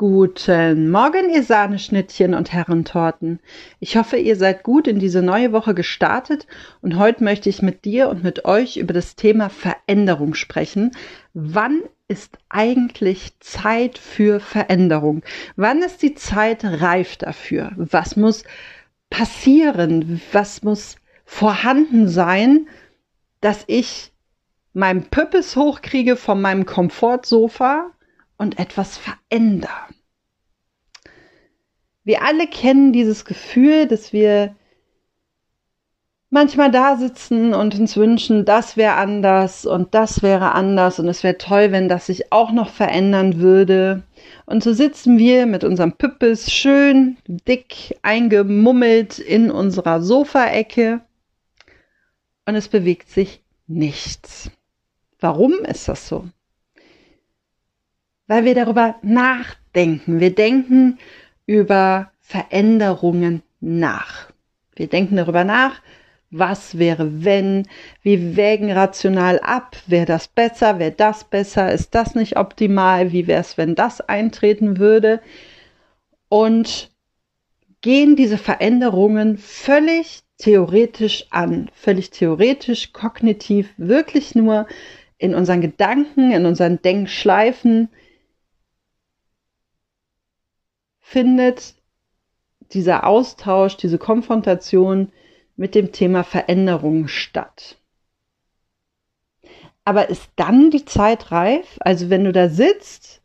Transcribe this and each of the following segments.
Guten Morgen, ihr Sahneschnittchen und Herrentorten. Ich hoffe, ihr seid gut in diese neue Woche gestartet und heute möchte ich mit dir und mit euch über das Thema Veränderung sprechen. Wann ist eigentlich Zeit für Veränderung? Wann ist die Zeit reif dafür? Was muss passieren? Was muss vorhanden sein, dass ich meinen Püppes hochkriege von meinem Komfortsofa und etwas verändere. Wir alle kennen dieses Gefühl, dass wir manchmal da sitzen und uns wünschen, das wäre anders und das wäre anders und es wäre toll, wenn das sich auch noch verändern würde. Und so sitzen wir mit unserem Püppes schön dick eingemummelt in unserer Sofaecke und es bewegt sich nichts. Warum ist das so? Weil wir darüber nachdenken. Wir denken über Veränderungen nach. Wir denken darüber nach, was wäre wenn, wir wägen rational ab, wäre das besser, wäre das besser, ist das nicht optimal, wie wäre es, wenn das eintreten würde und gehen diese Veränderungen völlig theoretisch an, völlig theoretisch, kognitiv, wirklich nur in unseren Gedanken, in unseren Denkschleifen, findet dieser Austausch, diese Konfrontation mit dem Thema Veränderung statt. Aber ist dann die Zeit reif? Also wenn du da sitzt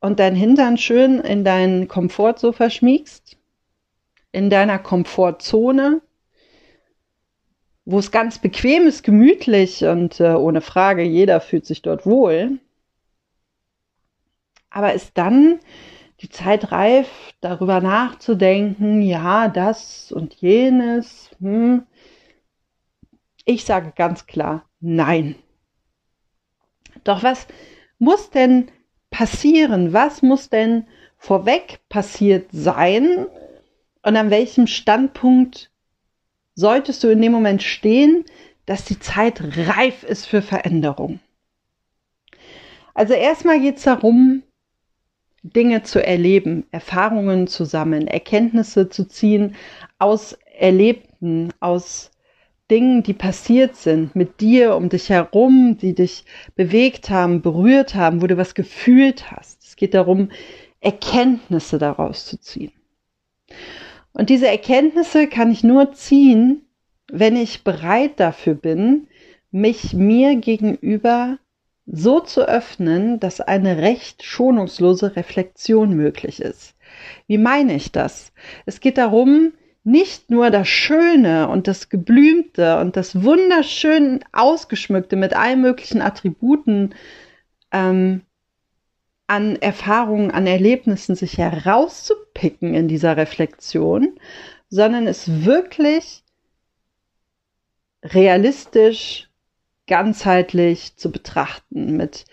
und dein Hintern schön in deinen Komfortsofa schmiegst, in deiner Komfortzone, wo es ganz bequem ist, gemütlich und äh, ohne Frage, jeder fühlt sich dort wohl. Aber ist dann die Zeit reif, darüber nachzudenken, ja, das und jenes. Hm. Ich sage ganz klar, nein. Doch was muss denn passieren? Was muss denn vorweg passiert sein? Und an welchem Standpunkt solltest du in dem Moment stehen, dass die Zeit reif ist für Veränderung? Also erstmal geht es darum, Dinge zu erleben, Erfahrungen zu sammeln, Erkenntnisse zu ziehen aus Erlebten, aus Dingen, die passiert sind, mit dir, um dich herum, die dich bewegt haben, berührt haben, wo du was gefühlt hast. Es geht darum, Erkenntnisse daraus zu ziehen. Und diese Erkenntnisse kann ich nur ziehen, wenn ich bereit dafür bin, mich mir gegenüber so zu öffnen, dass eine recht schonungslose Reflexion möglich ist. Wie meine ich das? Es geht darum, nicht nur das Schöne und das Geblümte und das wunderschön ausgeschmückte mit allen möglichen Attributen ähm, an Erfahrungen, an Erlebnissen sich herauszupicken in dieser Reflexion, sondern es wirklich realistisch ganzheitlich zu betrachten, mit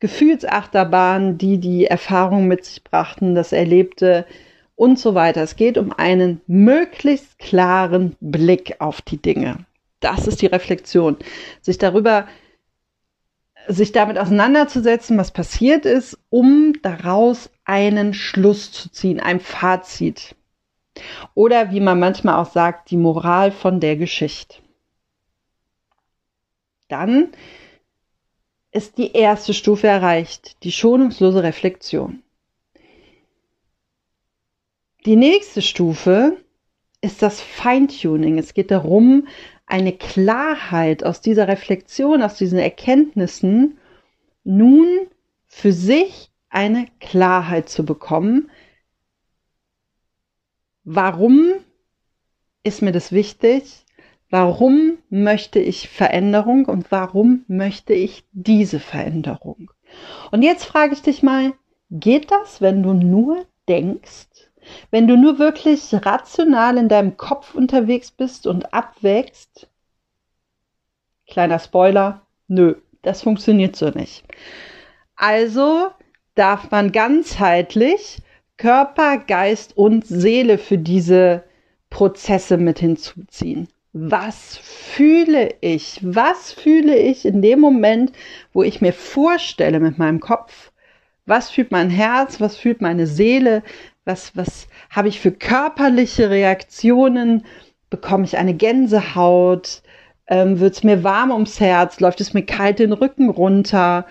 Gefühlsachterbahnen, die die Erfahrung mit sich brachten, das Erlebte und so weiter. Es geht um einen möglichst klaren Blick auf die Dinge. Das ist die Reflexion. Sich darüber, sich damit auseinanderzusetzen, was passiert ist, um daraus einen Schluss zu ziehen, ein Fazit. Oder wie man manchmal auch sagt, die Moral von der Geschichte dann ist die erste Stufe erreicht, die schonungslose Reflexion. Die nächste Stufe ist das Feintuning. Es geht darum, eine Klarheit aus dieser Reflexion, aus diesen Erkenntnissen nun für sich eine Klarheit zu bekommen. Warum ist mir das wichtig? Warum möchte ich Veränderung und warum möchte ich diese Veränderung? Und jetzt frage ich dich mal, geht das, wenn du nur denkst? Wenn du nur wirklich rational in deinem Kopf unterwegs bist und abwägst? Kleiner Spoiler, nö, das funktioniert so nicht. Also darf man ganzheitlich Körper, Geist und Seele für diese Prozesse mit hinzuziehen was fühle ich? Was fühle ich in dem Moment, wo ich mir vorstelle mit meinem Kopf, Was fühlt mein Herz? Was fühlt meine Seele? Was, was habe ich für körperliche Reaktionen? Bekomme ich eine Gänsehaut? Ähm, Wird es mir warm ums Herz? Läuft es mir kalt den Rücken runter?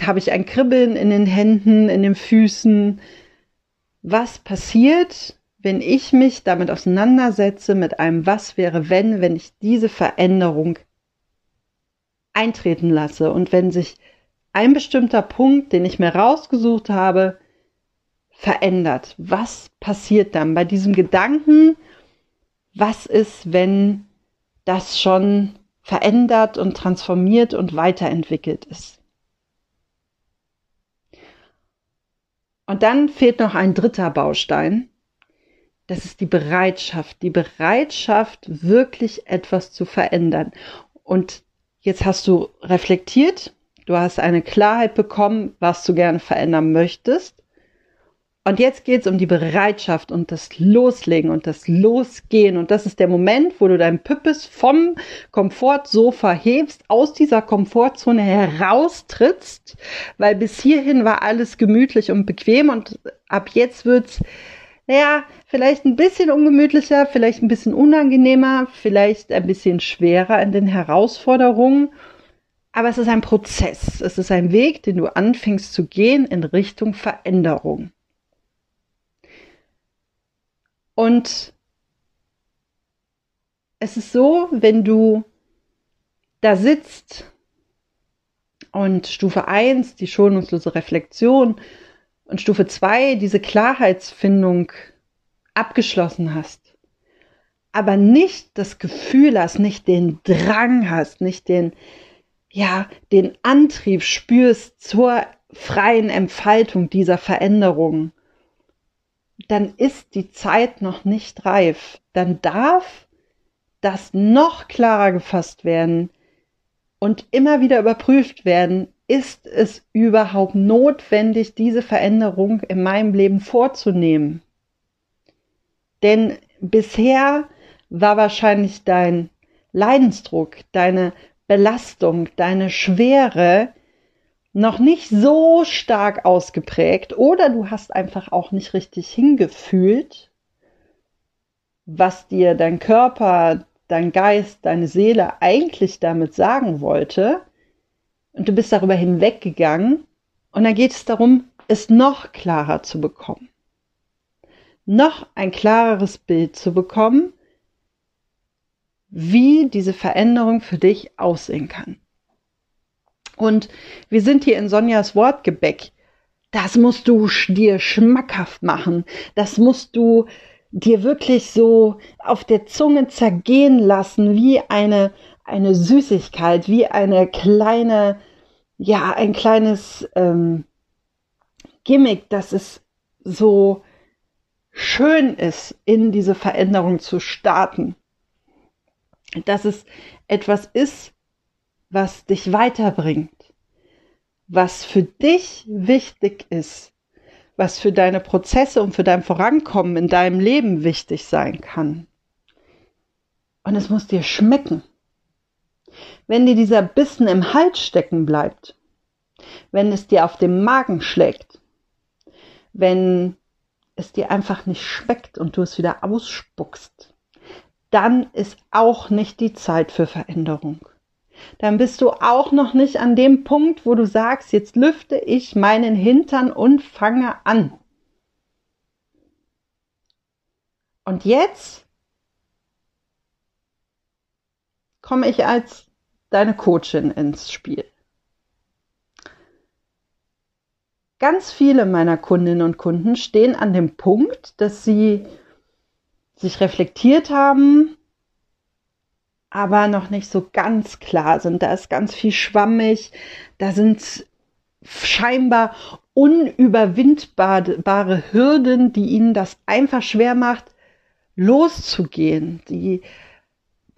Habe ich ein Kribbeln in den Händen, in den Füßen? Was passiert, wenn ich mich damit auseinandersetze mit einem Was wäre wenn, wenn ich diese Veränderung eintreten lasse und wenn sich ein bestimmter Punkt, den ich mir rausgesucht habe, verändert. Was passiert dann bei diesem Gedanken? Was ist, wenn das schon verändert und transformiert und weiterentwickelt ist? Und dann fehlt noch ein dritter Baustein. Das ist die Bereitschaft. Die Bereitschaft, wirklich etwas zu verändern. Und jetzt hast du reflektiert, du hast eine Klarheit bekommen, was du gerne verändern möchtest. Und jetzt geht es um die Bereitschaft und das Loslegen und das Losgehen. Und das ist der Moment, wo du dein Püppes vom Komfortsofa hebst, aus dieser Komfortzone heraustrittst, weil bis hierhin war alles gemütlich und bequem und ab jetzt wird's naja, vielleicht ein bisschen ungemütlicher, vielleicht ein bisschen unangenehmer, vielleicht ein bisschen schwerer in den Herausforderungen. Aber es ist ein Prozess. Es ist ein Weg, den du anfängst zu gehen in Richtung Veränderung. Und es ist so, wenn du da sitzt und Stufe 1, die schonungslose Reflexion und Stufe 2, diese Klarheitsfindung abgeschlossen hast, aber nicht das Gefühl hast, nicht den Drang hast, nicht den, ja, den Antrieb spürst zur freien Entfaltung dieser Veränderung, dann ist die Zeit noch nicht reif. Dann darf das noch klarer gefasst werden und immer wieder überprüft werden, ist es überhaupt notwendig, diese Veränderung in meinem Leben vorzunehmen? Denn bisher war wahrscheinlich dein Leidensdruck, deine Belastung, deine Schwere noch nicht so stark ausgeprägt oder du hast einfach auch nicht richtig hingefühlt, was dir dein Körper, dein Geist, deine Seele eigentlich damit sagen wollte. Und du bist darüber hinweggegangen. Und dann geht es darum, es noch klarer zu bekommen. Noch ein klareres Bild zu bekommen, wie diese Veränderung für dich aussehen kann. Und wir sind hier in Sonjas Wortgebäck. Das musst du dir schmackhaft machen. Das musst du dir wirklich so auf der Zunge zergehen lassen, wie eine, eine Süßigkeit, wie eine kleine, ja, ein kleines ähm, Gimmick, dass es so schön ist, in diese Veränderung zu starten. Dass es etwas ist, was dich weiterbringt, was für dich wichtig ist, was für deine Prozesse und für dein Vorankommen in deinem Leben wichtig sein kann. Und es muss dir schmecken. Wenn dir dieser Bissen im Hals stecken bleibt, wenn es dir auf dem Magen schlägt, wenn es dir einfach nicht schmeckt und du es wieder ausspuckst, dann ist auch nicht die Zeit für Veränderung dann bist du auch noch nicht an dem Punkt, wo du sagst, jetzt lüfte ich meinen Hintern und fange an. Und jetzt komme ich als deine Coachin ins Spiel. Ganz viele meiner Kundinnen und Kunden stehen an dem Punkt, dass sie sich reflektiert haben, aber noch nicht so ganz klar sind. Da ist ganz viel schwammig, da sind scheinbar unüberwindbare Hürden, die ihnen das einfach schwer macht, loszugehen, die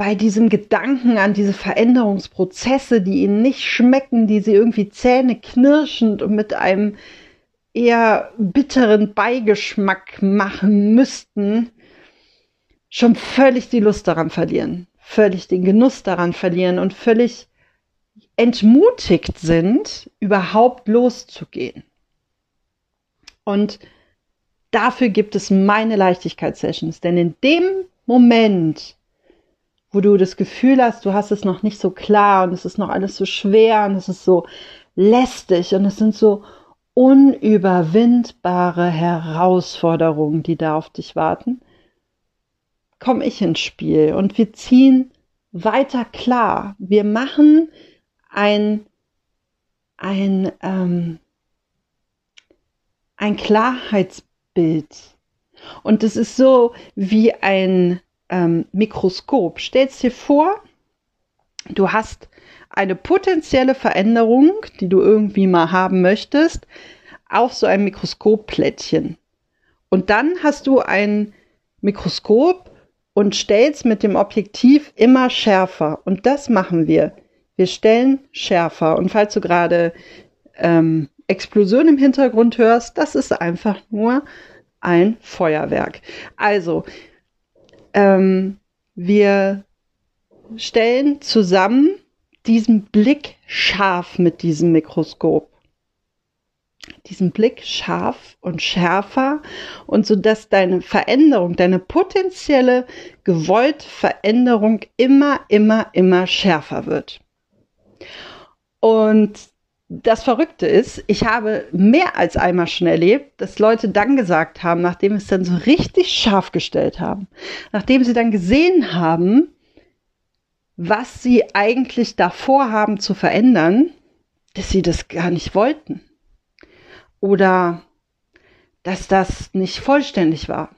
bei diesem Gedanken an diese Veränderungsprozesse, die ihnen nicht schmecken, die sie irgendwie zähneknirschend und mit einem eher bitteren Beigeschmack machen müssten, schon völlig die Lust daran verlieren völlig den Genuss daran verlieren und völlig entmutigt sind, überhaupt loszugehen. Und dafür gibt es meine Leichtigkeitssessions. Denn in dem Moment, wo du das Gefühl hast, du hast es noch nicht so klar und es ist noch alles so schwer und es ist so lästig und es sind so unüberwindbare Herausforderungen, die da auf dich warten, komme ich ins Spiel und wir ziehen weiter klar. Wir machen ein, ein, ähm, ein Klarheitsbild. Und es ist so wie ein ähm, Mikroskop. Stellst dir vor, du hast eine potenzielle Veränderung, die du irgendwie mal haben möchtest, auf so ein Mikroskopplättchen. Und dann hast du ein Mikroskop und stellst mit dem Objektiv immer schärfer. Und das machen wir. Wir stellen schärfer. Und falls du gerade ähm, Explosion im Hintergrund hörst, das ist einfach nur ein Feuerwerk. Also, ähm, wir stellen zusammen diesen Blick scharf mit diesem Mikroskop. Diesen Blick scharf und schärfer und so dass deine Veränderung, deine potenzielle gewollte Veränderung immer, immer, immer schärfer wird. Und das Verrückte ist, ich habe mehr als einmal schon erlebt, dass Leute dann gesagt haben, nachdem es dann so richtig scharf gestellt haben, nachdem sie dann gesehen haben, was sie eigentlich davor haben zu verändern, dass sie das gar nicht wollten. Oder dass das nicht vollständig war.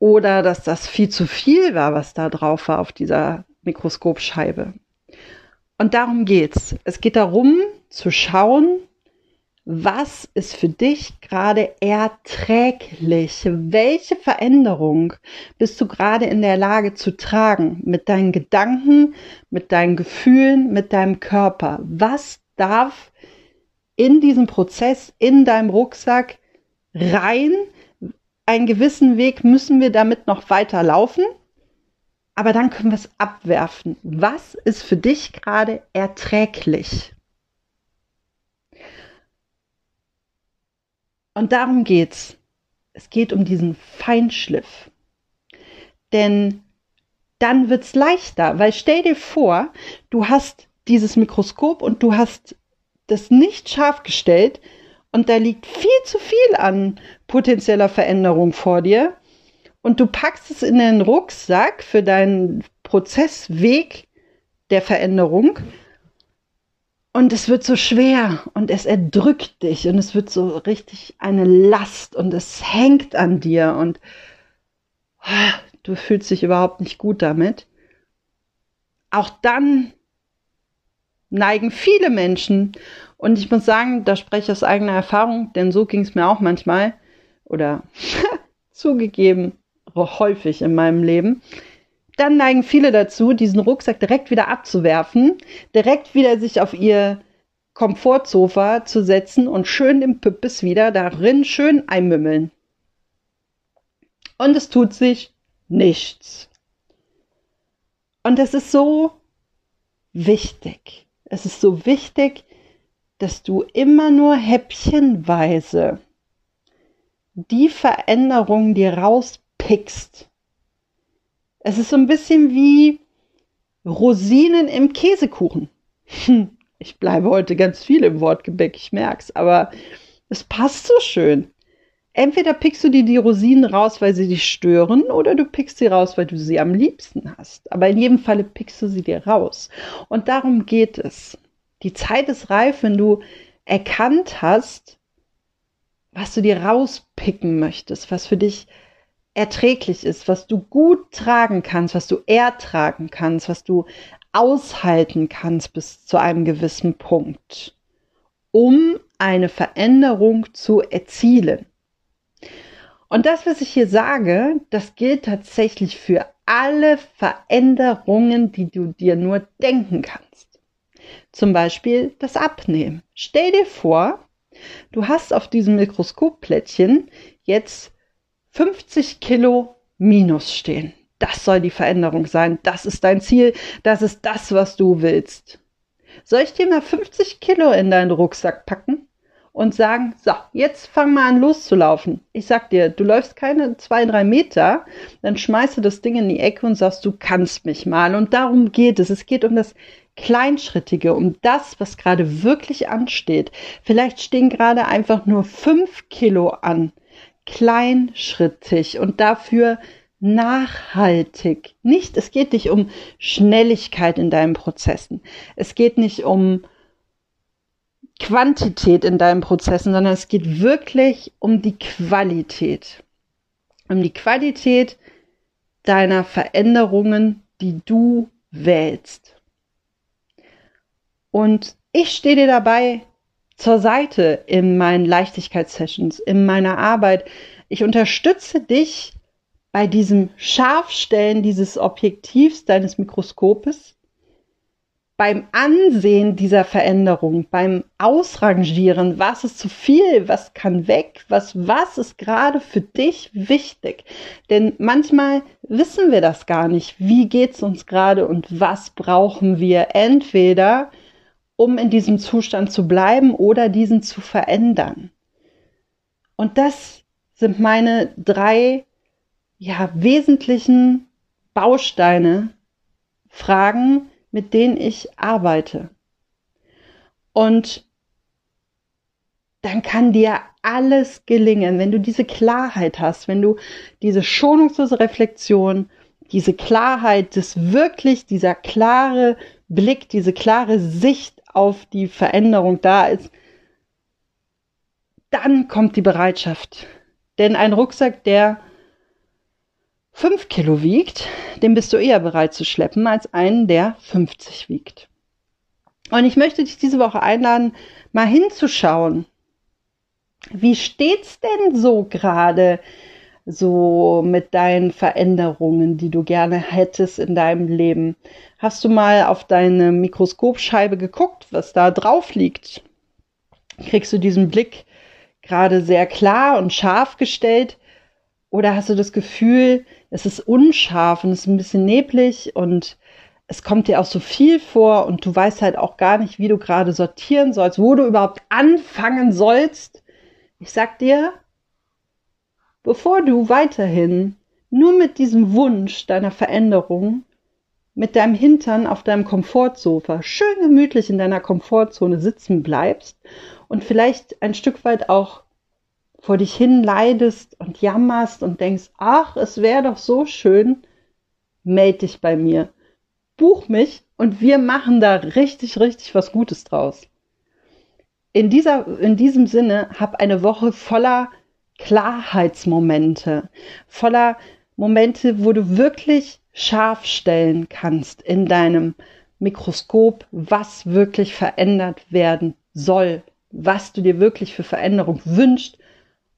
Oder dass das viel zu viel war, was da drauf war auf dieser Mikroskopscheibe. Und darum geht's. Es geht darum, zu schauen, was ist für dich gerade erträglich? Welche Veränderung bist du gerade in der Lage zu tragen mit deinen Gedanken, mit deinen Gefühlen, mit deinem Körper? Was darf in diesem Prozess, in deinem Rucksack rein? Einen gewissen Weg müssen wir damit noch weiter laufen, aber dann können wir es abwerfen. Was ist für dich gerade erträglich? Und darum geht's. Es geht um diesen Feinschliff. Denn dann wird's leichter, weil stell dir vor, du hast dieses Mikroskop und du hast das nicht scharf gestellt und da liegt viel zu viel an potenzieller Veränderung vor dir und du packst es in den Rucksack für deinen Prozessweg der Veränderung und es wird so schwer und es erdrückt dich und es wird so richtig eine Last und es hängt an dir und oh, du fühlst dich überhaupt nicht gut damit. Auch dann neigen viele Menschen, und ich muss sagen, da spreche ich aus eigener Erfahrung, denn so ging es mir auch manchmal oder zugegeben häufig in meinem Leben, dann neigen viele dazu, diesen Rucksack direkt wieder abzuwerfen, direkt wieder sich auf ihr Komfortsofa zu setzen und schön im Püppes wieder darin schön einmümmeln. Und es tut sich nichts. Und es ist so wichtig. Es ist so wichtig, dass du immer nur häppchenweise die Veränderungen dir rauspickst, es ist so ein bisschen wie Rosinen im Käsekuchen. Hm, ich bleibe heute ganz viel im Wortgebäck, ich merk's, aber es passt so schön. Entweder pickst du dir die Rosinen raus, weil sie dich stören, oder du pickst sie raus, weil du sie am liebsten hast. Aber in jedem Falle pickst du sie dir raus. Und darum geht es. Die Zeit ist reif, wenn du erkannt hast, was du dir rauspicken möchtest, was für dich erträglich ist, was du gut tragen kannst, was du ertragen kannst, was du aushalten kannst bis zu einem gewissen Punkt, um eine Veränderung zu erzielen. Und das, was ich hier sage, das gilt tatsächlich für alle Veränderungen, die du dir nur denken kannst. Zum Beispiel das Abnehmen. Stell dir vor, du hast auf diesem Mikroskopplättchen jetzt 50 Kilo minus stehen. Das soll die Veränderung sein. Das ist dein Ziel. Das ist das, was du willst. Soll ich dir mal 50 Kilo in deinen Rucksack packen und sagen, so, jetzt fang mal an loszulaufen. Ich sag dir, du läufst keine zwei, drei Meter, dann schmeißt du das Ding in die Ecke und sagst, du kannst mich mal. Und darum geht es. Es geht um das Kleinschrittige, um das, was gerade wirklich ansteht. Vielleicht stehen gerade einfach nur fünf Kilo an. Kleinschrittig und dafür nachhaltig. Nicht, es geht nicht um Schnelligkeit in deinen Prozessen. Es geht nicht um Quantität in deinen Prozessen, sondern es geht wirklich um die Qualität. Um die Qualität deiner Veränderungen, die du wählst. Und ich stehe dir dabei zur Seite in meinen Leichtigkeitssessions, in meiner Arbeit. Ich unterstütze dich bei diesem Scharfstellen dieses Objektivs deines Mikroskopes beim Ansehen dieser Veränderung, beim Ausrangieren, was ist zu viel, was kann weg, was, was ist gerade für dich wichtig. Denn manchmal wissen wir das gar nicht. Wie geht's uns gerade und was brauchen wir entweder, um in diesem Zustand zu bleiben oder diesen zu verändern. Und das sind meine drei, ja, wesentlichen Bausteine, Fragen, mit denen ich arbeite. Und dann kann dir alles gelingen, wenn du diese Klarheit hast, wenn du diese schonungslose Reflexion, diese Klarheit, das wirklich, dieser klare Blick, diese klare Sicht auf die Veränderung da ist, dann kommt die Bereitschaft. Denn ein Rucksack, der 5 Kilo wiegt, den bist du eher bereit zu schleppen als einen, der 50 wiegt. Und ich möchte dich diese Woche einladen, mal hinzuschauen. Wie steht's denn so gerade so mit deinen Veränderungen, die du gerne hättest in deinem Leben? Hast du mal auf deine Mikroskopscheibe geguckt, was da drauf liegt? Kriegst du diesen Blick gerade sehr klar und scharf gestellt? Oder hast du das Gefühl, es ist unscharf und es ist ein bisschen neblig und es kommt dir auch so viel vor und du weißt halt auch gar nicht, wie du gerade sortieren sollst, wo du überhaupt anfangen sollst. Ich sag dir, bevor du weiterhin nur mit diesem Wunsch deiner Veränderung mit deinem Hintern auf deinem Komfortsofa schön gemütlich in deiner Komfortzone sitzen bleibst und vielleicht ein Stück weit auch vor dich hin leidest und jammerst und denkst, ach, es wäre doch so schön, melde dich bei mir. Buch mich und wir machen da richtig, richtig was Gutes draus. In, dieser, in diesem Sinne, hab eine Woche voller Klarheitsmomente, voller Momente, wo du wirklich scharf stellen kannst in deinem Mikroskop, was wirklich verändert werden soll, was du dir wirklich für Veränderung wünschst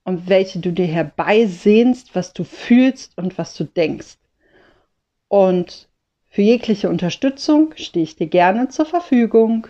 und welche du dir herbeisehnst, was du fühlst und was du denkst. Und für jegliche Unterstützung stehe ich dir gerne zur Verfügung.